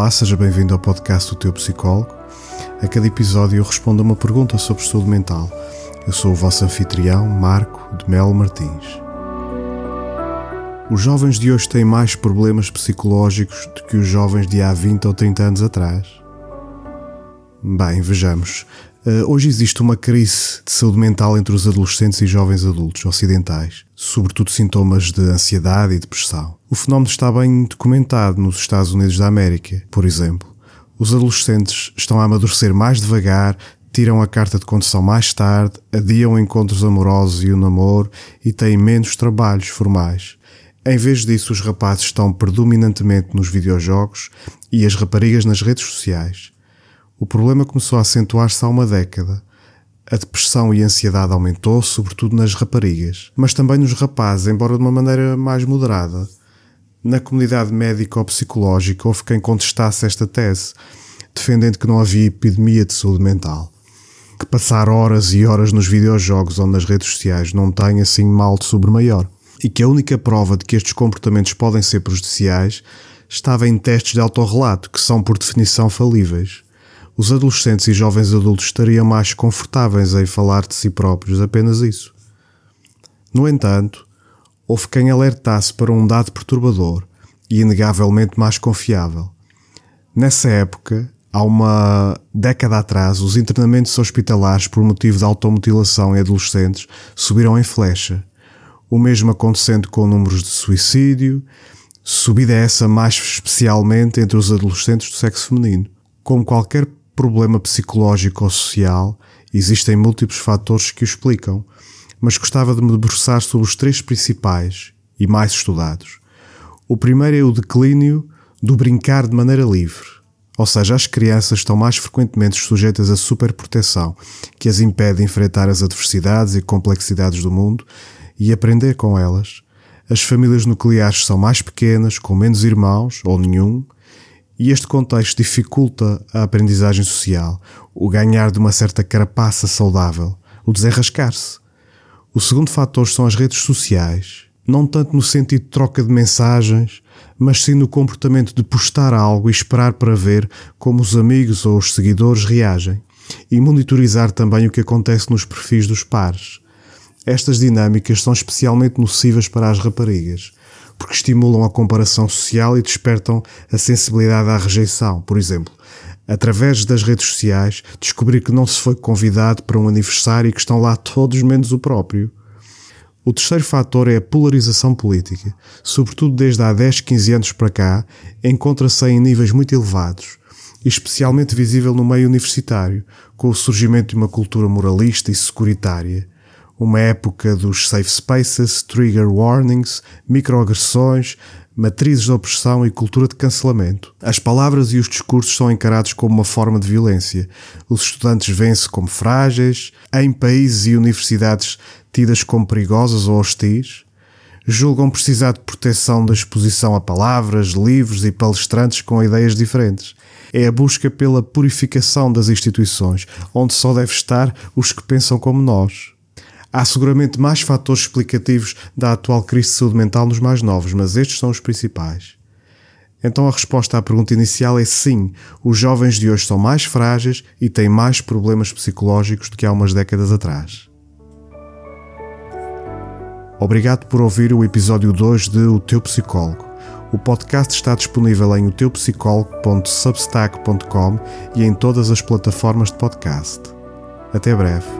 Olá, seja bem-vindo ao podcast do Teu Psicólogo. A cada episódio eu respondo a uma pergunta sobre saúde mental. Eu sou o vosso anfitrião, Marco de Melo Martins. Os jovens de hoje têm mais problemas psicológicos do que os jovens de há 20 ou 30 anos atrás? Bem, vejamos. Uh, hoje existe uma crise de saúde mental entre os adolescentes e jovens adultos ocidentais, sobretudo sintomas de ansiedade e depressão. O fenómeno está bem documentado nos Estados Unidos da América, por exemplo. Os adolescentes estão a amadurecer mais devagar, tiram a carta de condução mais tarde, adiam encontros amorosos e o namoro e têm menos trabalhos formais. Em vez disso, os rapazes estão predominantemente nos videojogos e as raparigas nas redes sociais. O problema começou a acentuar-se há uma década. A depressão e a ansiedade aumentou, sobretudo nas raparigas, mas também nos rapazes, embora de uma maneira mais moderada. Na comunidade médico-psicológica houve quem contestasse esta tese, defendendo que não havia epidemia de saúde mental. Que passar horas e horas nos videojogos ou nas redes sociais não tem assim mal de sobre maior. E que a única prova de que estes comportamentos podem ser prejudiciais estava em testes de autorrelato, que são por definição falíveis os adolescentes e jovens adultos estariam mais confortáveis em falar de si próprios, apenas isso. No entanto, houve quem alertasse para um dado perturbador e inegavelmente mais confiável. Nessa época, há uma década atrás, os internamentos hospitalares por motivo de automutilação em adolescentes subiram em flecha. O mesmo acontecendo com números de suicídio, subida essa mais especialmente entre os adolescentes do sexo feminino. Como qualquer problema psicológico ou social, existem múltiplos fatores que o explicam, mas gostava de me debruçar sobre os três principais e mais estudados. O primeiro é o declínio do brincar de maneira livre, ou seja, as crianças estão mais frequentemente sujeitas à superproteção, que as impede de enfrentar as adversidades e complexidades do mundo e aprender com elas. As famílias nucleares são mais pequenas, com menos irmãos ou nenhum, e este contexto dificulta a aprendizagem social, o ganhar de uma certa carapaça saudável, o desenrascar-se. O segundo fator são as redes sociais, não tanto no sentido de troca de mensagens, mas sim no comportamento de postar algo e esperar para ver como os amigos ou os seguidores reagem, e monitorizar também o que acontece nos perfis dos pares. Estas dinâmicas são especialmente nocivas para as raparigas, porque estimulam a comparação social e despertam a sensibilidade à rejeição. Por exemplo, através das redes sociais, descobrir que não se foi convidado para um aniversário e que estão lá todos menos o próprio. O terceiro fator é a polarização política. Sobretudo desde há 10, 15 anos para cá, encontra-se em níveis muito elevados, especialmente visível no meio universitário, com o surgimento de uma cultura moralista e securitária, uma época dos safe spaces, trigger warnings, microagressões, matrizes de opressão e cultura de cancelamento. As palavras e os discursos são encarados como uma forma de violência. Os estudantes veem-se como frágeis, em países e universidades tidas como perigosas ou hostis. Julgam precisar de proteção da exposição a palavras, livros e palestrantes com ideias diferentes. É a busca pela purificação das instituições, onde só deve estar os que pensam como nós. Há seguramente mais fatores explicativos da atual crise de saúde mental nos mais novos, mas estes são os principais. Então a resposta à pergunta inicial é sim, os jovens de hoje são mais frágeis e têm mais problemas psicológicos do que há umas décadas atrás. Obrigado por ouvir o episódio 2 de O Teu Psicólogo. O podcast está disponível em oteupsicólogo.substack.com e em todas as plataformas de podcast. Até breve.